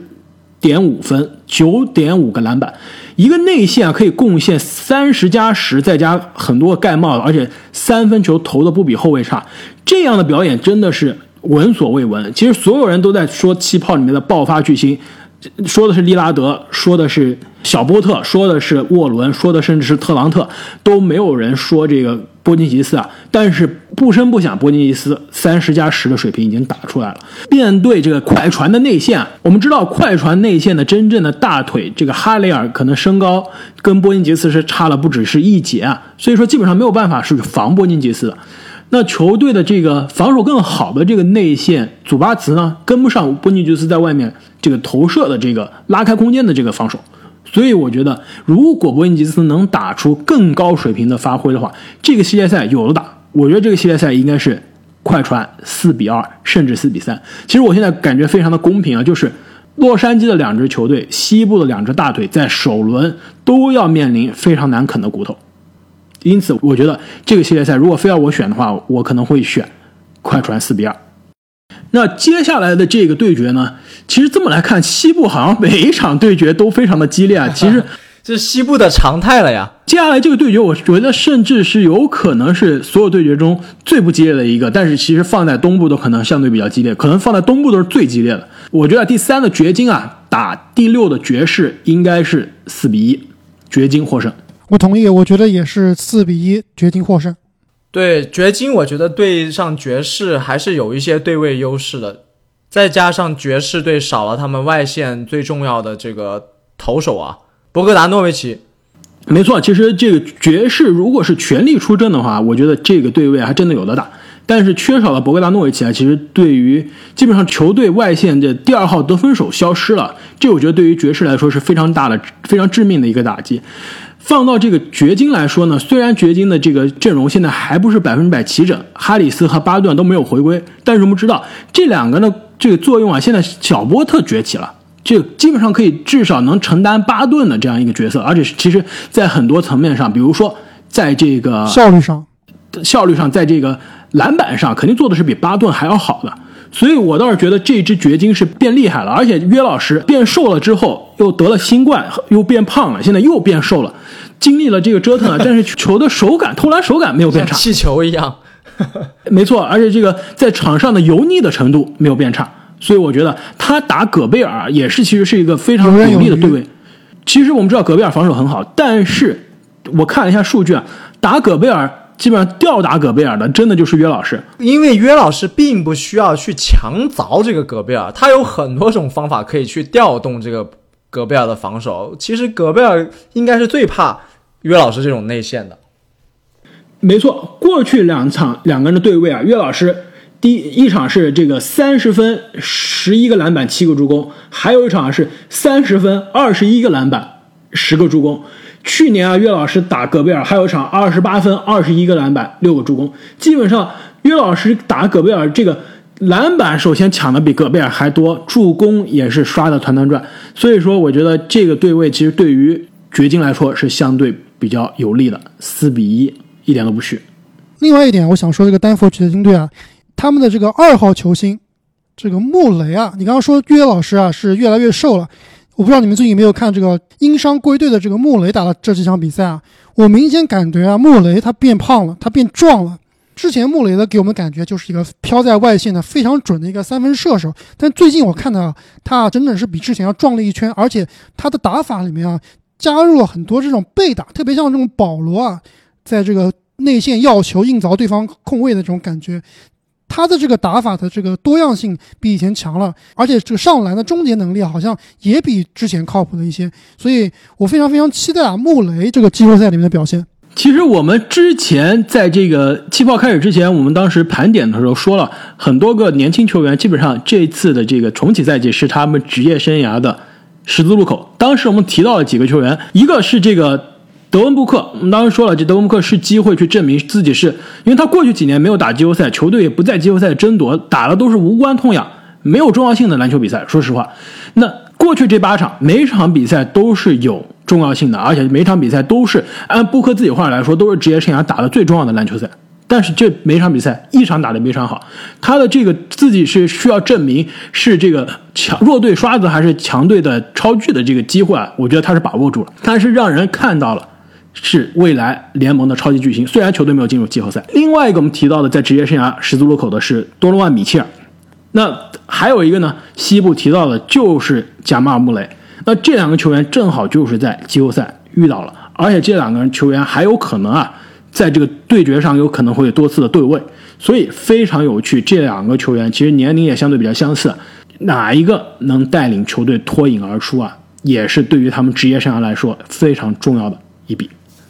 S1: 点五分，九点五个篮板，一个内线可以贡献三十加十，再加很多盖帽，而且三分球投的不比后卫差。这样的表演真的是闻所未闻。其实所有人都在说气泡里面的爆发巨星，说的是利拉德，说的是小波特，说的是沃伦，说的甚至是特朗特，都没有人说这个。波金吉斯啊，但是不声不响，波金吉斯三十加十的水平已经打出来了。面对这个快船的内线，我们知道快船内线的真正的大腿，这个哈雷尔可能身高跟波金吉斯是差了不只是一截啊，所以说基本上没有办法是防波金吉斯的。那球队的这个防守更好的这个内线祖巴茨呢，跟不上波金吉斯在外面这个投射的这个拉开空间的这个防守。所以我觉得，如果波音吉斯能打出更高水平的发挥的话，这个系列赛有的打。我觉得这个系列赛应该是快船四比二，甚至四比三。其实我现在感觉非常的公平啊，就是洛杉矶的两支球队，西部的两支大腿，在首轮都要面临非常难啃的骨头。因此，我觉得这个系列赛如果非要我选的话，我可能会选快船四比二。那接下来的这个对决呢？其实这么来看，西部好像每一场对决都非常的激烈啊。其实
S3: 这是西部的常态了呀。
S1: 接下来这个对决，我觉得甚至是有可能是所有对决中最不激烈的一个。但是其实放在东部都可能相对比较激烈，可能放在东部都是最激烈的。我觉得第三的掘金啊，打第六的爵士应该是四比一，掘金获胜。
S2: 我同意，我觉得也是四比一，掘金获胜。
S3: 对掘金，我觉得对上爵士还是有一些对位优势的，再加上爵士队少了他们外线最重要的这个投手啊，博格达诺维奇。
S1: 没错，其实这个爵士如果是全力出征的话，我觉得这个对位还真的有的打。但是缺少了博格达诺维奇啊，其实对于基本上球队外线的第二号得分手消失了，这我觉得对于爵士来说是非常大的、非常致命的一个打击。放到这个掘金来说呢，虽然掘金的这个阵容现在还不是百分之百齐整，哈里斯和巴顿都没有回归，但是我们知道这两个呢这个作用啊，现在小波特崛起了，这基本上可以至少能承担巴顿的这样一个角色，而且其实在很多层面上，比如说在这个
S2: 效率上，
S1: 效率上，在这个篮板上，肯定做的是比巴顿还要好的。所以我倒是觉得这支掘金是变厉害了，而且约老师变瘦了之后，又得了新冠，又变胖了，现在又变瘦了，经历了这个折腾啊，但是球的手感、投篮手感没有变差，
S3: 气球一样，
S1: 没错，而且这个在场上的油腻的程度没有变差，所以我觉得他打戈贝尔也是其实是一个非常有力的对位。其实我们知道戈贝尔防守很好，但是我看了一下数据啊，打戈贝尔。基本上吊打戈贝尔的，真的就是约老师，
S3: 因为约老师并不需要去强凿这个戈贝尔，他有很多种方法可以去调动这个戈贝尔的防守。其实戈贝尔应该是最怕约老师这种内线的。
S1: 没错，过去两场两个人的对位啊，约老师第一场是这个三十分十一个篮板七个助攻，还有一场是三十分二十一个篮板十个助攻。去年啊，约老师打戈贝尔还有一场二十八分、二十一个篮板、六个助攻。基本上，约老师打戈贝尔这个篮板首先抢的比戈贝尔还多，助攻也是刷的团团转。所以说，我觉得这个对位其实对于掘金来说是相对比较有利的，四比一一点都不虚。
S2: 另外一点，我想说这个丹佛掘金队啊，他们的这个二号球星这个穆雷啊，你刚刚说约老师啊是越来越瘦了。我不知道你们最近有没有看这个因伤归队的这个穆雷打的这几场比赛啊？我明显感觉啊，穆雷他变胖了，他变壮了。之前穆雷的给我们感觉就是一个飘在外线的非常准的一个三分射手，但最近我看到他啊真的是比之前要壮了一圈，而且他的打法里面啊加入了很多这种背打，特别像这种保罗啊，在这个内线要球硬凿对方空位的这种感觉。他的这个打法的这个多样性比以前强了，而且这个上篮的终结能力好像也比之前靠谱了一些，所以我非常非常期待啊穆雷这个季后赛里面的表现。
S1: 其实我们之前在这个气泡开始之前，我们当时盘点的时候说了很多个年轻球员，基本上这次的这个重启赛季是他们职业生涯的十字路口。当时我们提到了几个球员，一个是这个。德文布克，我们当时说了，这德文布克是机会去证明自己是，因为他过去几年没有打季后赛，球队也不在季后赛争夺，打的都是无关痛痒、没有重要性的篮球比赛。说实话，那过去这八场，每场比赛都是有重要性的，而且每场比赛都是按布克自己话来说，都是职业生涯打的最重要的篮球赛。但是这每场比赛一场打的非常好，他的这个自己是需要证明是这个强弱队刷子还是强队的超巨的这个机会啊，我觉得他是把握住了，他是让人看到了。是未来联盟的超级巨星，虽然球队没有进入季后赛。另外一个我们提到的在职业生涯十字路口的是多罗万米切尔，那还有一个呢，西部提到的就是贾马尔穆雷。那这两个球员正好就是在季后赛遇到了，而且这两个人球员还有可能啊，在这个对决上有可能会多次的对位，所以非常有趣。这两个球员其实年龄也相对比较相似，哪一个能带领球队脱颖而出啊，也是对于他们职业生涯来说非常重要的一笔。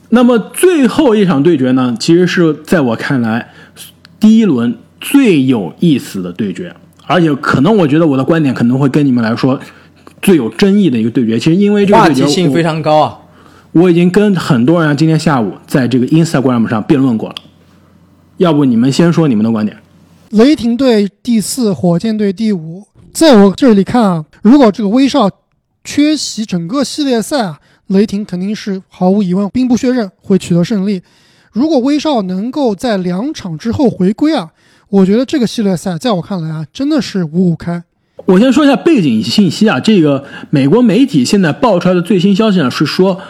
S1: 那么最后一场对决呢，其实是在我看来第一轮最有意思的对决，而且可能我觉得我的观点可能会跟你们来说最有争议的一个对决。其实因为这个话
S3: 题性非常高啊，
S1: 我已经跟很多人今天下午在这个 Instagram 上辩论过了。要不你们先说你们的观点？
S2: 雷霆队第四，火箭队第五。在我这里看啊，如果这个威少缺席整个系列赛啊，雷霆肯定是毫无疑问兵不血刃会取得胜利。如果威少能够在两场之后回归啊，我觉得这个系列赛在我看来啊，真的是五五开。
S1: 我先说一下背景信息啊，这个美国媒体现在爆出来的最新消息呢是说，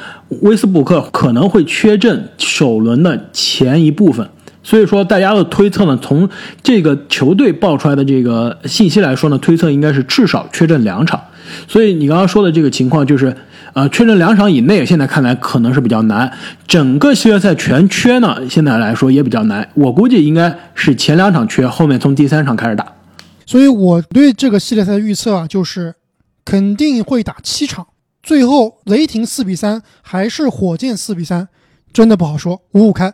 S1: 威斯布鲁克可能会缺阵首轮的前一部分。所以说，大家的推测呢，从这个球队爆出来的这个信息来说呢，推测应该是至少缺阵两场。所以你刚刚说的这个情况，就是呃，缺阵两场以内，现在看来可能是比较难。整个系列赛全缺呢，现在来说也比较难。我估计应该是前两场缺，后面从第三场开始打。
S2: 所以我对这个系列赛的预测啊，就是肯定会打七场，最后雷霆四比三还是火箭四比三，真的不好说，五五开。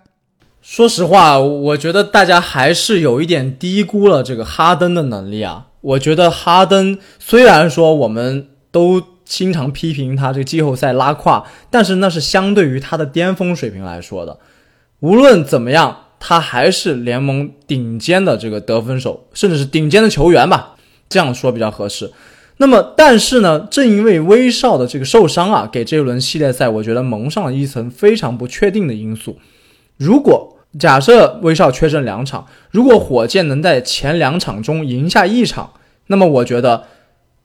S3: 说实话，我觉得大家还是有一点低估了这个哈登的能力啊。我觉得哈登虽然说我们都经常批评他这个季后赛拉胯，但是那是相对于他的巅峰水平来说的。无论怎么样，他还是联盟顶尖的这个得分手，甚至是顶尖的球员吧，这样说比较合适。那么，但是呢，正因为威少的这个受伤啊，给这一轮系列赛我觉得蒙上了一层非常不确定的因素。如果假设威少缺阵两场，如果火箭能在前两场中赢下一场，那么我觉得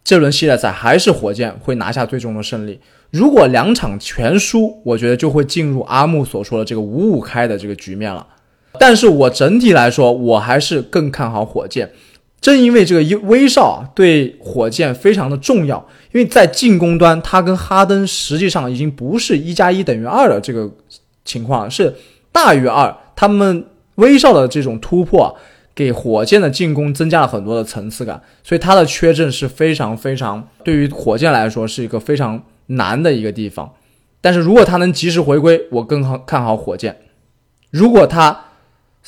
S3: 这轮系列赛还是火箭会拿下最终的胜利。如果两场全输，我觉得就会进入阿木所说的这个五五开的这个局面了。但是我整体来说，我还是更看好火箭。正因为这个威少对火箭非常的重要，因为在进攻端，他跟哈登实际上已经不是一加一等于二的这个情况，是大于二。他们威少的这种突破，给火箭的进攻增加了很多的层次感，所以他的缺阵是非常非常对于火箭来说是一个非常难的一个地方。但是如果他能及时回归，我更好看好火箭。如果他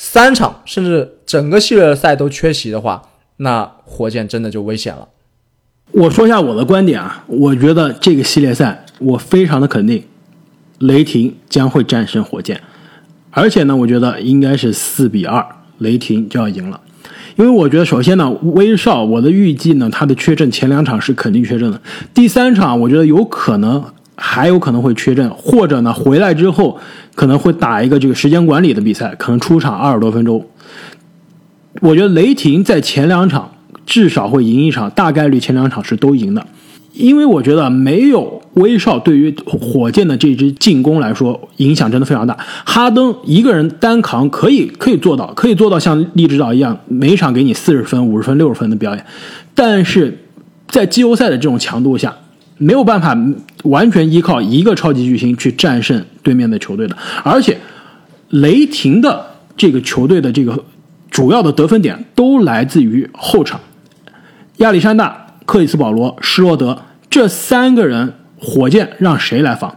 S3: 三场甚至整个系列赛都缺席的话，那火箭真的就危险了。
S1: 我说一下我的观点啊，我觉得这个系列赛我非常的肯定，雷霆将会战胜火箭。而且呢，我觉得应该是四比二，雷霆就要赢了。因为我觉得，首先呢，威少，我的预计呢，他的缺阵前两场是肯定缺阵的。第三场，我觉得有可能还有可能会缺阵，或者呢，回来之后可能会打一个这个时间管理的比赛，可能出场二十多分钟。我觉得雷霆在前两场至少会赢一场，大概率前两场是都赢的。因为我觉得没有威少对于火箭的这支进攻来说影响真的非常大。哈登一个人单扛可以可以做到，可以做到像利指导一样每场给你四十分、五十分、六十分的表演。但是在季后赛的这种强度下，没有办法完全依靠一个超级巨星去战胜对面的球队的。而且雷霆的这个球队的这个主要的得分点都来自于后场，亚历山大。克里斯保罗、施罗德这三个人，火箭让谁来防？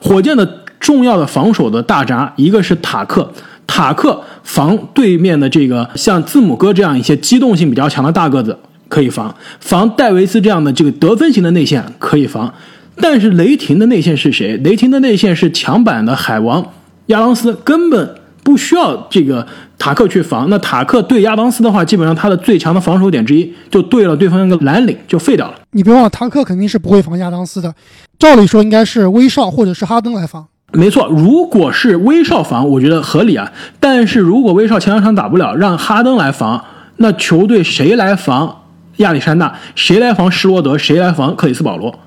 S1: 火箭的重要的防守的大闸，一个是塔克，塔克防对面的这个像字母哥这样一些机动性比较强的大个子可以防，防戴维斯这样的这个得分型的内线可以防。但是雷霆的内线是谁？雷霆的内线是强板的海王亚当斯，根本不需要这个。塔克去防，那塔克对亚当斯的话，基本上他的最强的防守点之一就对了对方那个蓝领就废掉了。
S2: 你别忘了，塔克肯定是不会防亚当斯的，照理说应该是威少或者是哈登来防。
S1: 没错，如果是威少防，我觉得合理啊。但是如果威少前两场打不了，让哈登来防，那球队谁来防亚历山大？谁来防施罗德？谁来防克里斯保罗？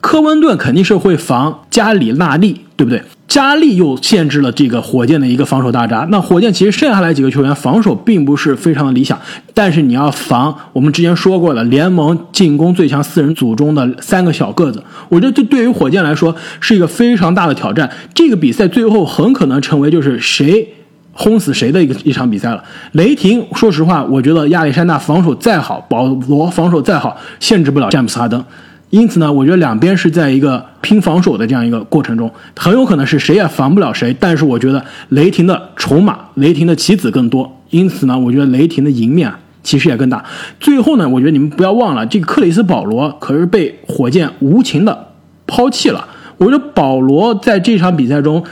S1: 科温顿肯定是会防加里纳利，对不对？加利又限制了这个火箭的一个防守大闸。那火箭其实剩下来几个球员防守并不是非常的理想，但是你要防我们之前说过的联盟进攻最强四人组中的三个小个子，我觉得这对于火箭来说是一个非常大的挑战。这个比赛最后很可能成为就是谁轰死谁的一个一场比赛了。雷霆，说实话，我觉得亚历山大防守再好，保罗防守再好，限制不了詹姆斯哈登。因此呢，我觉得两边是在一个拼防守的这样一个过程中，很有可能是谁也防不了谁。但是我觉得雷霆的筹码、雷霆的棋子更多，因此呢，我觉得雷霆的赢面其实也更大。最后呢，我觉得你们不要忘了，这个克里斯保罗可是被火箭无情的抛弃了。我觉得保罗在这场比赛中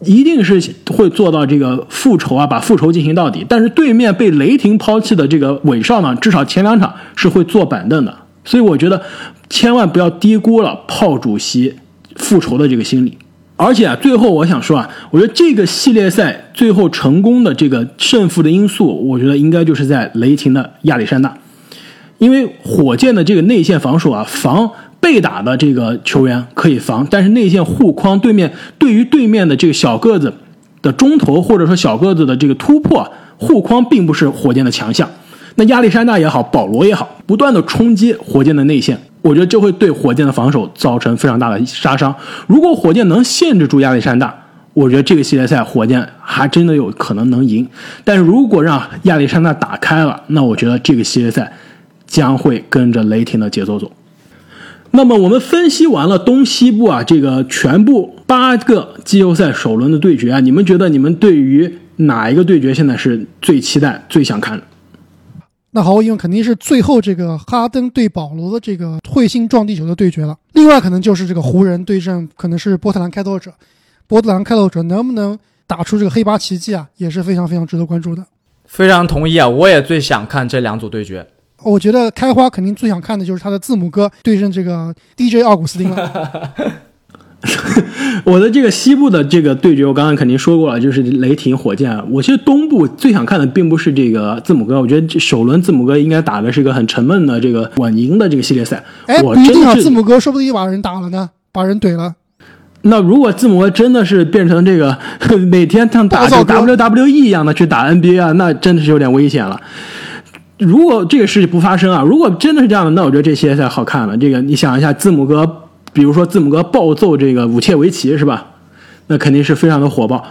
S1: 一定是会做到这个复仇啊，把复仇进行到底。但是对面被雷霆抛弃的这个韦少呢，至少前两场是会坐板凳的。所以我觉得千万不要低估了炮主席复仇的这个心理。而且啊，最后我想说啊，我觉得这个系列赛最后成功的这个胜负的因素，我觉得应该就是在雷霆的亚历山大，因为火箭的这个内线防守啊，防被打的这个球员可以防，但是内线护框对面对于对面的这个小个子的中投或者说小个子的这个突破护框，并不是火箭的强项。那亚历山大也好，保罗也好，不断的冲击火箭的内线。我觉得这会对火箭的防守造成非常大的杀伤。如果火箭能限制住亚历山大，我觉得这个系列赛火箭还真的有可能能赢。但如果让亚历山大打开了，那我觉得这个系列赛将会跟着雷霆的节奏走。那么我们分析完了东西部啊，这个全部八个季后赛首轮的对决啊，你们觉得你们对于哪一个对决现在是最期待、最想看的？
S2: 那毫无疑问，肯定是最后这个哈登对保罗的这个彗星撞地球的对决了。另外，可能就是这个湖人对阵，可能是波特兰开拓者。波特兰开拓者能不能打出这个黑八奇迹啊，也是非常非常值得关注的。
S3: 非常同意啊，我也最想看这两组对决。
S2: 我觉得开花肯定最想看的就是他的字母哥对阵这个 DJ 奥古斯丁了。
S1: 我的这个西部的这个对决，我刚刚肯定说过了，就是雷霆、火箭。我其实东部最想看的并不是这个字母哥，我觉得首轮字母哥应该打的是一个很沉闷的这个稳赢的这个系列赛。
S2: 哎，
S1: 我
S2: 不一定啊，
S1: 真是
S2: 字母哥说不定把人打了呢，把人怼了。
S1: 那如果字母哥真的是变成这个 每天像打 WWE 一样的去打 NBA 啊，那真的是有点危险了。如果这个事情不发生啊，如果真的是这样的，那我觉得这些才好看了。这个你想一下，字母哥，比如说字母哥暴揍这个武切维奇是吧？那肯定是非常的火爆。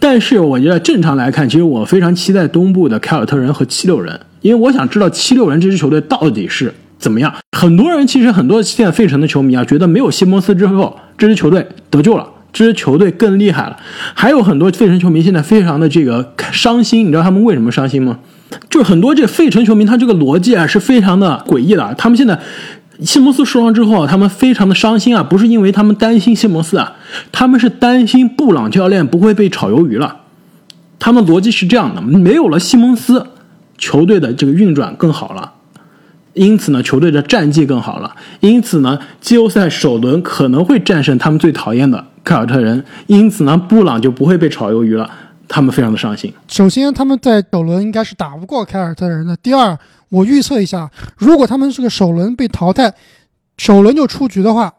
S1: 但是我觉得正常来看，其实我非常期待东部的凯尔特人和七六人，因为我想知道七六人这支球队到底是怎么样。很多人其实很多现在费城的球迷啊，觉得没有西蒙斯之后，这支球队得救了，这支球队更厉害了。还有很多费城球迷现在非常的这个伤心，你知道他们为什么伤心吗？就是很多这费城球迷，他这个逻辑啊是非常的诡异的。他们现在西蒙斯受伤之后啊，他们非常的伤心啊，不是因为他们担心西蒙斯啊，他们是担心布朗教练不会被炒鱿鱼了。他们逻辑是这样的：没有了西蒙斯，球队的这个运转更好了，因此呢，球队的战绩更好了，因此呢，季后赛首轮可能会战胜他们最讨厌的凯尔特人，因此呢，布朗就不会被炒鱿鱼了。他们非常的伤心。
S2: 首先，他们在首轮应该是打不过凯尔特人的。第二，我预测一下，如果他们这个首轮被淘汰，首轮就出局的话，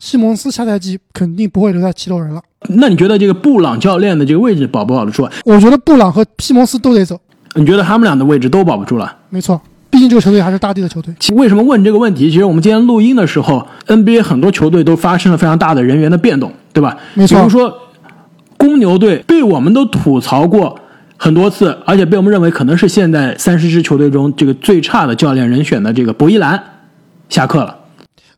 S2: 西蒙斯下赛季肯定不会留在七六人了。
S1: 那你觉得这个布朗教练的这个位置保不保得住啊？
S2: 我觉得布朗和西蒙斯都得走，
S1: 你觉得他们俩的位置都保不住了？
S2: 没错，毕竟这个球队还是大地的球队。
S1: 其为什么问这个问题？其实我们今天录音的时候，NBA 很多球队都发生了非常大的人员的变动，对吧？
S2: 没错
S1: 比如说公牛队被我们都吐槽过很多次，而且被我们认为可能是现在三十支球队中这个最差的教练人选的这个博伊兰下课了。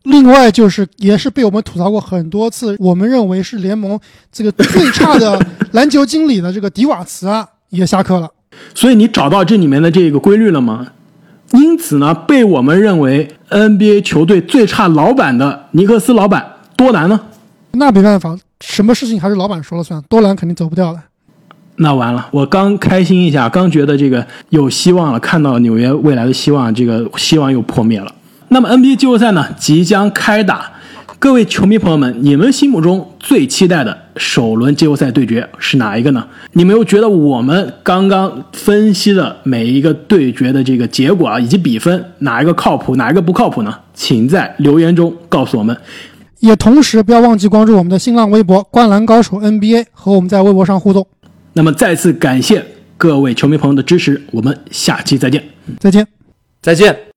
S2: 另外就是，也是被我们吐槽过很多次，我们认为是联盟这个最差的篮球经理的这个迪瓦茨啊，也下课了。
S1: 所以你找到这里面的这个规律了吗？因此呢，被我们认为 NBA 球队最差老板的尼克斯老板多难呢，
S2: 那没办法，什么事情还是老板说了算，多兰肯定走不掉的。
S1: 那完了，我刚开心一下，刚觉得这个有希望了，看到纽约未来的希望，这个希望又破灭了。那么 NBA 季后赛呢即将开打，各位球迷朋友们，你们心目中最期待的首轮季后赛对决是哪一个呢？你们又觉得我们刚刚分析的每一个对决的这个结果啊，以及比分哪一个靠谱，哪一个不靠谱呢？请在留言中告诉我们。
S2: 也同时不要忘记关注我们的新浪微博“灌篮高手 NBA”，和我们在微博上互动。
S1: 那么再次感谢各位球迷朋友的支持，我们下期再见。
S2: 再见。
S3: 再见。